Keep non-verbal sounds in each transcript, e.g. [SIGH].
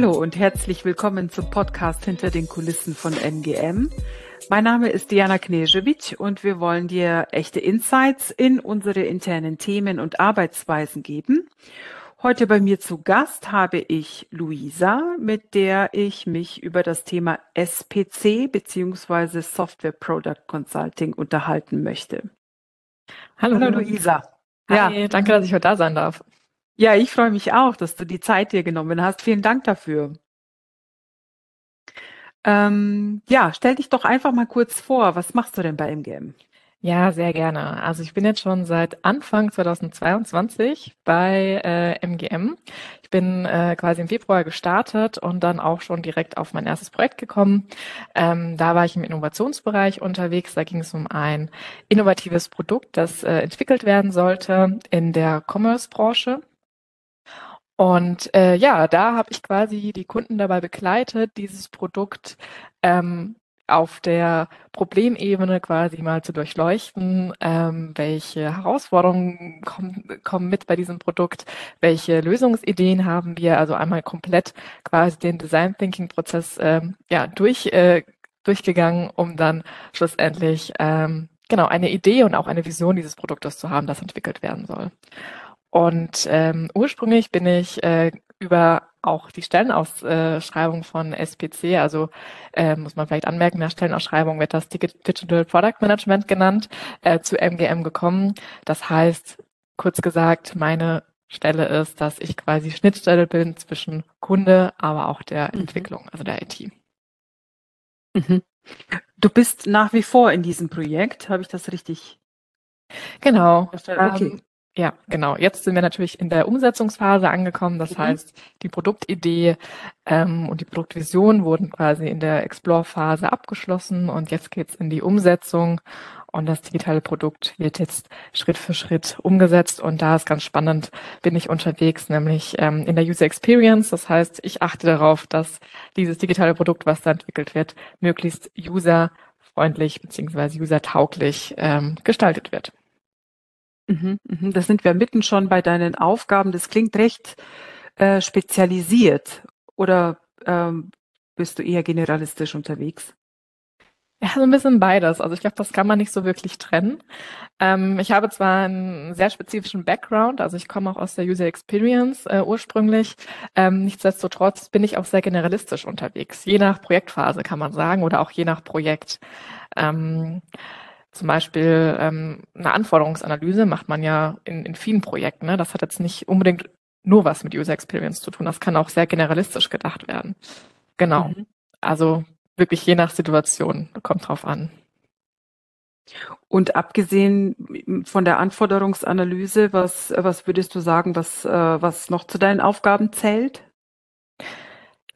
Hallo und herzlich willkommen zum Podcast Hinter den Kulissen von MGM. Mein Name ist Diana Knežević und wir wollen dir echte Insights in unsere internen Themen und Arbeitsweisen geben. Heute bei mir zu Gast habe ich Luisa, mit der ich mich über das Thema SPC bzw. Software Product Consulting unterhalten möchte. Hallo, Hallo Luisa. Hi, ja. danke, dass ich heute da sein darf. Ja, ich freue mich auch, dass du die Zeit dir genommen hast. Vielen Dank dafür. Ähm, ja, stell dich doch einfach mal kurz vor. Was machst du denn bei MGM? Ja, sehr gerne. Also ich bin jetzt schon seit Anfang 2022 bei äh, MGM. Ich bin äh, quasi im Februar gestartet und dann auch schon direkt auf mein erstes Projekt gekommen. Ähm, da war ich im Innovationsbereich unterwegs. Da ging es um ein innovatives Produkt, das äh, entwickelt werden sollte in der Commerce-Branche. Und äh, ja, da habe ich quasi die Kunden dabei begleitet, dieses Produkt ähm, auf der Problemebene quasi mal zu durchleuchten, ähm, welche Herausforderungen kommen, kommen mit bei diesem Produkt, welche Lösungsideen haben wir, also einmal komplett quasi den Design Thinking Prozess ähm, ja durch äh, durchgegangen, um dann schlussendlich ähm, genau eine Idee und auch eine Vision dieses Produktes zu haben, das entwickelt werden soll. Und ähm, ursprünglich bin ich äh, über auch die Stellenausschreibung von SPC, also äh, muss man vielleicht anmerken, in der Stellenausschreibung wird das Digital Product Management genannt, äh, zu MGM gekommen. Das heißt, kurz gesagt, meine Stelle ist, dass ich quasi Schnittstelle bin zwischen Kunde, aber auch der mhm. Entwicklung, also der IT. Mhm. Du bist nach wie vor in diesem Projekt, habe ich das richtig? Genau. Okay. Ähm, ja, genau. Jetzt sind wir natürlich in der Umsetzungsphase angekommen. Das mhm. heißt, die Produktidee ähm, und die Produktvision wurden quasi in der Explore-Phase abgeschlossen und jetzt geht's in die Umsetzung und das digitale Produkt wird jetzt Schritt für Schritt umgesetzt und da ist ganz spannend, bin ich unterwegs, nämlich ähm, in der User Experience. Das heißt, ich achte darauf, dass dieses digitale Produkt, was da entwickelt wird, möglichst userfreundlich beziehungsweise usertauglich ähm, gestaltet wird. Mhm, mhm. Da sind wir mitten schon bei deinen Aufgaben. Das klingt recht äh, spezialisiert. Oder ähm, bist du eher generalistisch unterwegs? Ja, so ein bisschen beides. Also ich glaube, das kann man nicht so wirklich trennen. Ähm, ich habe zwar einen sehr spezifischen Background, also ich komme auch aus der User Experience äh, ursprünglich. Ähm, nichtsdestotrotz bin ich auch sehr generalistisch unterwegs, je nach Projektphase kann man sagen oder auch je nach Projekt. Ähm, zum Beispiel ähm, eine Anforderungsanalyse macht man ja in, in vielen Projekten. Ne? Das hat jetzt nicht unbedingt nur was mit User Experience zu tun. Das kann auch sehr generalistisch gedacht werden. Genau. Mhm. Also wirklich je nach Situation, kommt drauf an. Und abgesehen von der Anforderungsanalyse, was, was würdest du sagen, was, äh, was noch zu deinen Aufgaben zählt?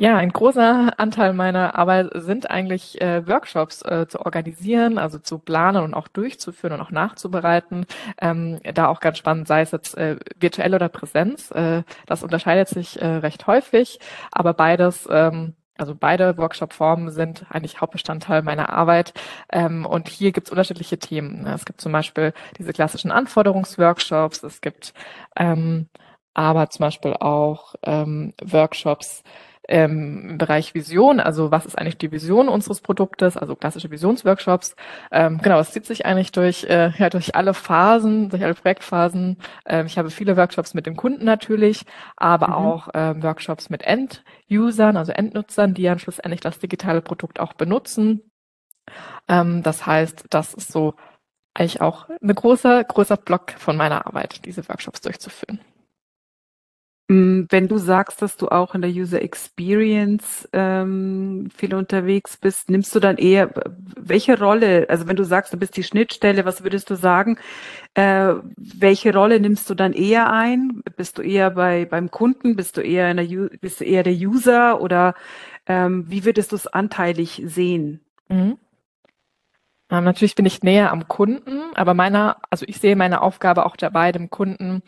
Ja, ein großer Anteil meiner Arbeit sind eigentlich äh, Workshops äh, zu organisieren, also zu planen und auch durchzuführen und auch nachzubereiten. Ähm, da auch ganz spannend, sei es jetzt äh, virtuell oder Präsenz. Äh, das unterscheidet sich äh, recht häufig, aber beides ähm, also beide Workshop-Formen sind eigentlich Hauptbestandteil meiner Arbeit. Ähm, und hier gibt es unterschiedliche Themen. Es gibt zum Beispiel diese klassischen Anforderungsworkshops. Es gibt ähm, aber zum Beispiel auch ähm, Workshops, ähm, im Bereich Vision, also was ist eigentlich die Vision unseres Produktes, also klassische Visionsworkshops. Ähm, genau, es zieht sich eigentlich durch, äh, ja, durch alle Phasen, durch alle Projektphasen. Ähm, ich habe viele Workshops mit dem Kunden natürlich, aber mhm. auch ähm, Workshops mit End-Usern, also Endnutzern, die dann schlussendlich das digitale Produkt auch benutzen. Ähm, das heißt, das ist so eigentlich auch ein großer, großer Block von meiner Arbeit, diese Workshops durchzuführen. Mm, wenn du sagst, dass du auch in der User Experience ähm, viel unterwegs bist, nimmst du dann eher, welche Rolle, also wenn du sagst, du bist die Schnittstelle, was würdest du sagen, äh, welche Rolle nimmst du dann eher ein? Bist du eher bei beim Kunden, bist du eher in der, bist du eher der User oder ähm, wie würdest du es anteilig sehen? Mhm. Ähm, natürlich bin ich näher am Kunden, aber meiner, also ich sehe meine Aufgabe auch dabei, dem Kunden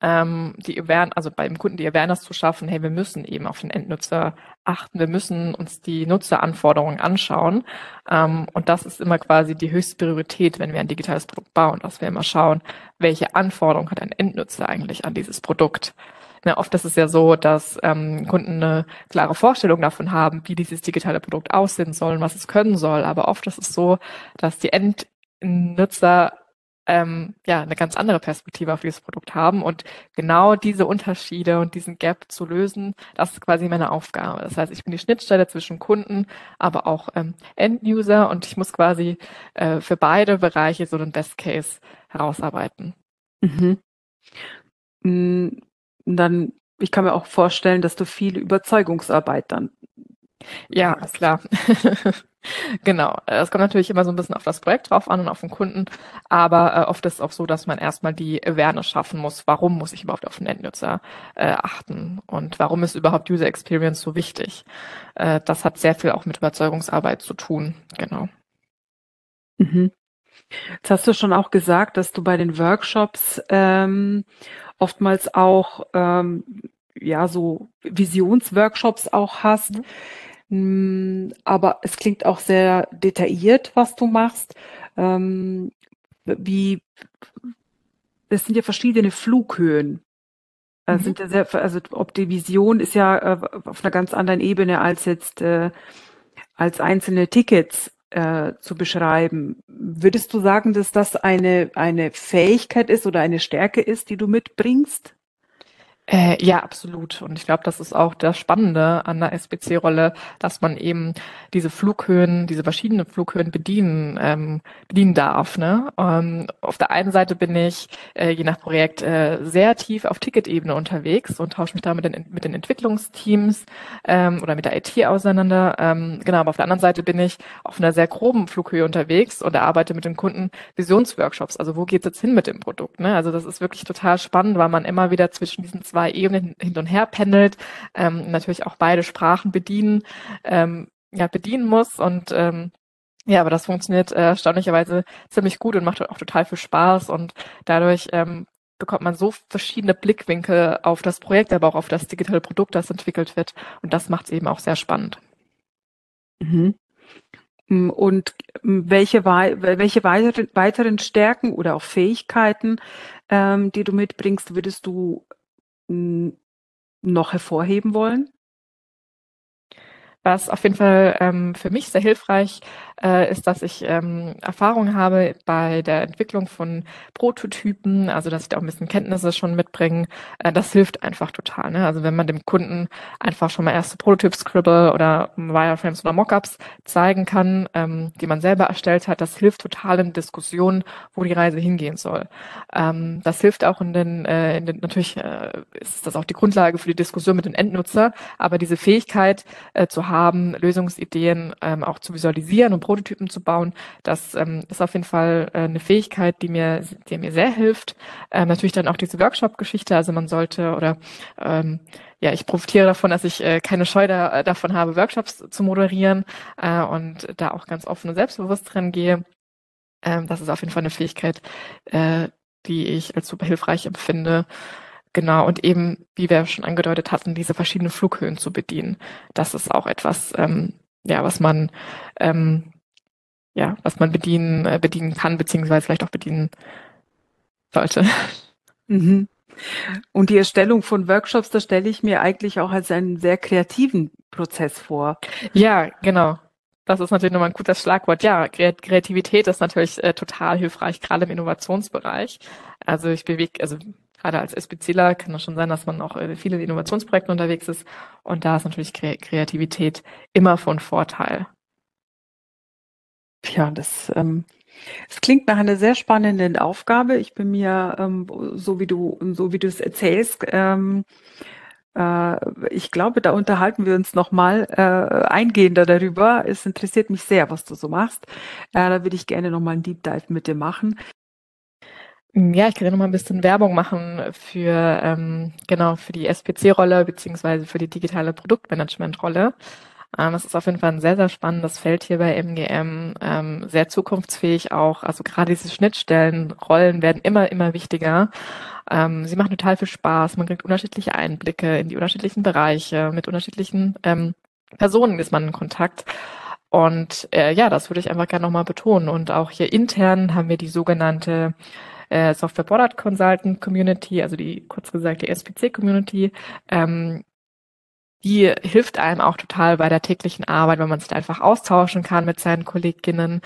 ähm, die Awareness, also beim Kunden die Awareness zu schaffen, hey, wir müssen eben auf den Endnutzer achten, wir müssen uns die Nutzeranforderungen anschauen. Ähm, und das ist immer quasi die höchste Priorität, wenn wir ein digitales Produkt bauen, dass wir immer schauen, welche Anforderungen hat ein Endnutzer eigentlich an dieses Produkt. Ne, oft ist es ja so, dass ähm, Kunden eine klare Vorstellung davon haben, wie dieses digitale Produkt aussehen soll und was es können soll. Aber oft ist es so, dass die Endnutzer ähm, ja eine ganz andere Perspektive auf dieses Produkt haben und genau diese Unterschiede und diesen Gap zu lösen, das ist quasi meine Aufgabe. Das heißt, ich bin die Schnittstelle zwischen Kunden, aber auch ähm, End-User und ich muss quasi äh, für beide Bereiche so einen Best Case herausarbeiten. Mhm. Mm, dann, ich kann mir auch vorstellen, dass du viel Überzeugungsarbeit dann. Ja, klar. [LAUGHS] Genau. Es kommt natürlich immer so ein bisschen auf das Projekt drauf an und auf den Kunden, aber äh, oft ist es auch so, dass man erstmal die Awareness schaffen muss, warum muss ich überhaupt auf den Endnutzer äh, achten und warum ist überhaupt User Experience so wichtig. Äh, das hat sehr viel auch mit Überzeugungsarbeit zu tun. Genau. Mhm. Jetzt hast du schon auch gesagt, dass du bei den Workshops ähm, oftmals auch ähm, ja so Visionsworkshops auch hast. Mhm. Hm, aber es klingt auch sehr detailliert, was du machst. Ähm, wie, es sind ja verschiedene Flughöhen. Mhm. Sind ja sehr, also ob die Vision ist ja äh, auf einer ganz anderen Ebene als jetzt äh, als einzelne Tickets äh, zu beschreiben. Würdest du sagen, dass das eine eine Fähigkeit ist oder eine Stärke ist, die du mitbringst? Äh, ja, absolut. Und ich glaube, das ist auch das Spannende an der SBC-Rolle, dass man eben diese Flughöhen, diese verschiedenen Flughöhen bedienen, ähm, bedienen darf. Ne? Ähm, auf der einen Seite bin ich, äh, je nach Projekt, äh, sehr tief auf Ticketebene unterwegs und tausche mich da mit den, mit den Entwicklungsteams ähm, oder mit der IT auseinander. Ähm, genau, aber auf der anderen Seite bin ich auf einer sehr groben Flughöhe unterwegs und arbeite mit den Kunden Visionsworkshops. Also wo geht's jetzt hin mit dem Produkt? Ne? Also das ist wirklich total spannend, weil man immer wieder zwischen diesen Ebenen hin und her pendelt, ähm, natürlich auch beide Sprachen bedienen, ähm, ja, bedienen muss und ähm, ja, aber das funktioniert äh, erstaunlicherweise ziemlich gut und macht auch total viel Spaß und dadurch ähm, bekommt man so verschiedene Blickwinkel auf das Projekt, aber auch auf das digitale Produkt, das entwickelt wird. Und das macht es eben auch sehr spannend. Mhm. Mm, und mm, welche, welche weiteren Stärken oder auch Fähigkeiten, ähm, die du mitbringst, würdest du noch hervorheben wollen? Was auf jeden Fall ähm, für mich sehr hilfreich äh, ist, dass ich ähm, Erfahrung habe bei der Entwicklung von Prototypen, also dass ich da auch ein bisschen Kenntnisse schon mitbringe. Äh, das hilft einfach total. Ne? Also wenn man dem Kunden einfach schon mal erste Prototyp-Scribble oder Wireframes oder Mockups zeigen kann, ähm, die man selber erstellt hat, das hilft total in Diskussionen, wo die Reise hingehen soll. Ähm, das hilft auch in den, äh, in den natürlich äh, ist das auch die Grundlage für die Diskussion mit den Endnutzer, aber diese Fähigkeit äh, zu haben, Lösungsideen ähm, auch zu visualisieren und Prototypen zu bauen. Das ähm, ist auf jeden Fall äh, eine Fähigkeit, die mir, die mir sehr hilft. Ähm, natürlich dann auch diese Workshop-Geschichte. Also man sollte oder ähm, ja, ich profitiere davon, dass ich äh, keine Scheu da, davon habe, Workshops zu moderieren äh, und da auch ganz offen und selbstbewusst drin gehe. Ähm, das ist auf jeden Fall eine Fähigkeit, äh, die ich als super hilfreich empfinde. Genau, und eben, wie wir schon angedeutet hatten, diese verschiedenen Flughöhen zu bedienen. Das ist auch etwas, ähm, ja, was man ähm, ja, was man bedienen, äh, bedienen kann, beziehungsweise vielleicht auch bedienen sollte. Mhm. Und die Erstellung von Workshops, da stelle ich mir eigentlich auch als einen sehr kreativen Prozess vor. Ja, genau. Das ist natürlich nochmal ein gutes Schlagwort. Ja, Kreativität ist natürlich äh, total hilfreich, gerade im Innovationsbereich. Also ich bewege, also gerade als SBCler kann es schon sein, dass man auch äh, viele Innovationsprojekte unterwegs ist. Und da ist natürlich Kreativität immer von Vorteil. Ja, das, ähm, es klingt nach einer sehr spannenden Aufgabe. Ich bin mir, ähm, so wie du, so wie du es erzählst, ähm, äh, ich glaube, da unterhalten wir uns nochmal äh, eingehender darüber. Es interessiert mich sehr, was du so machst. Äh, da würde ich gerne nochmal einen Deep Dive mit dir machen. Ja, ich kann ja noch mal ein bisschen Werbung machen für ähm, genau für die SPC-Rolle beziehungsweise für die digitale Produktmanagement-Rolle. Ähm, es ist auf jeden Fall ein sehr, sehr spannendes Feld hier bei MGM, ähm, sehr zukunftsfähig auch. Also gerade diese Schnittstellenrollen werden immer, immer wichtiger. Ähm, sie machen total viel Spaß. Man kriegt unterschiedliche Einblicke in die unterschiedlichen Bereiche. Mit unterschiedlichen ähm, Personen ist man in Kontakt. Und äh, ja, das würde ich einfach gerne nochmal betonen. Und auch hier intern haben wir die sogenannte äh, Software Product Consultant Community, also die kurz gesagt die SPC Community. Ähm, die hilft einem auch total bei der täglichen Arbeit, wenn man sich einfach austauschen kann mit seinen Kolleginnen.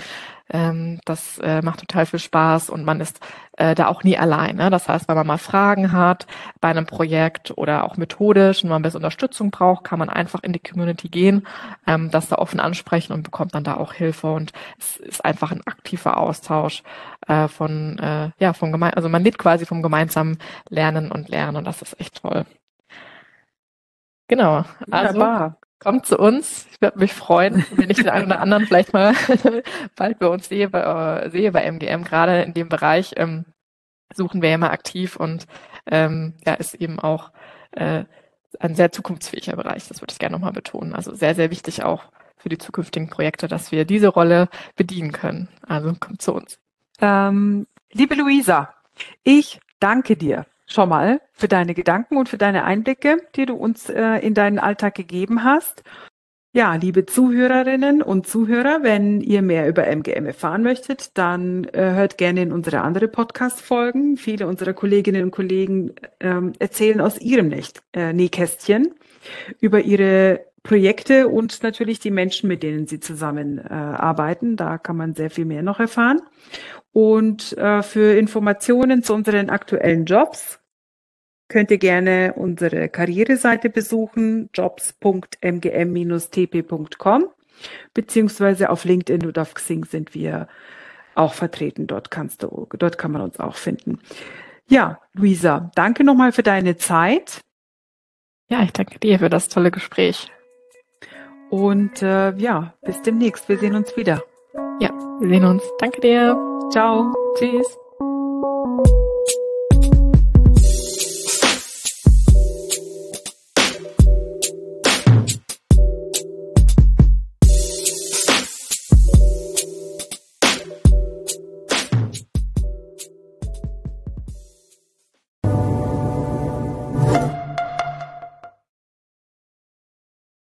Ähm, das äh, macht total viel Spaß und man ist äh, da auch nie allein. Ne? Das heißt, wenn man mal Fragen hat bei einem Projekt oder auch methodisch und man ein bisschen Unterstützung braucht, kann man einfach in die Community gehen, ähm, das da offen ansprechen und bekommt dann da auch Hilfe. Und es ist einfach ein aktiver Austausch äh, von, äh, ja, vom gemein, also man lebt quasi vom gemeinsamen Lernen und Lernen und das ist echt toll. Genau. Also Wunderbar. kommt zu uns. Ich würde mich freuen, wenn ich den einen oder anderen vielleicht mal [LAUGHS] bald bei uns sehe, bei, äh, sehe bei MGM. Gerade in dem Bereich ähm, suchen wir ja immer aktiv und ähm, ja, ist eben auch äh, ein sehr zukunftsfähiger Bereich. Das würde ich gerne nochmal betonen. Also sehr, sehr wichtig auch für die zukünftigen Projekte, dass wir diese Rolle bedienen können. Also kommt zu uns. Ähm, liebe Luisa, ich danke dir schon mal für deine Gedanken und für deine Einblicke, die du uns äh, in deinen Alltag gegeben hast. Ja, liebe Zuhörerinnen und Zuhörer, wenn ihr mehr über MGM erfahren möchtet, dann äh, hört gerne in unsere andere Podcast-Folgen. Viele unserer Kolleginnen und Kollegen ähm, erzählen aus ihrem Nächt äh, Nähkästchen über ihre Projekte und natürlich die Menschen, mit denen sie zusammen äh. Da kann man sehr viel mehr noch erfahren. Und äh, für Informationen zu unseren aktuellen Jobs könnt ihr gerne unsere Karriereseite besuchen, jobs.mgm-tp.com, beziehungsweise auf LinkedIn oder auf Xing sind wir auch vertreten. Dort kannst du, dort kann man uns auch finden. Ja, Luisa, danke nochmal für deine Zeit. Ja, ich danke dir für das tolle Gespräch. Und äh, ja, bis demnächst. Wir sehen uns wieder. Ja, wir sehen uns. Danke dir. Ciao. Tschüss.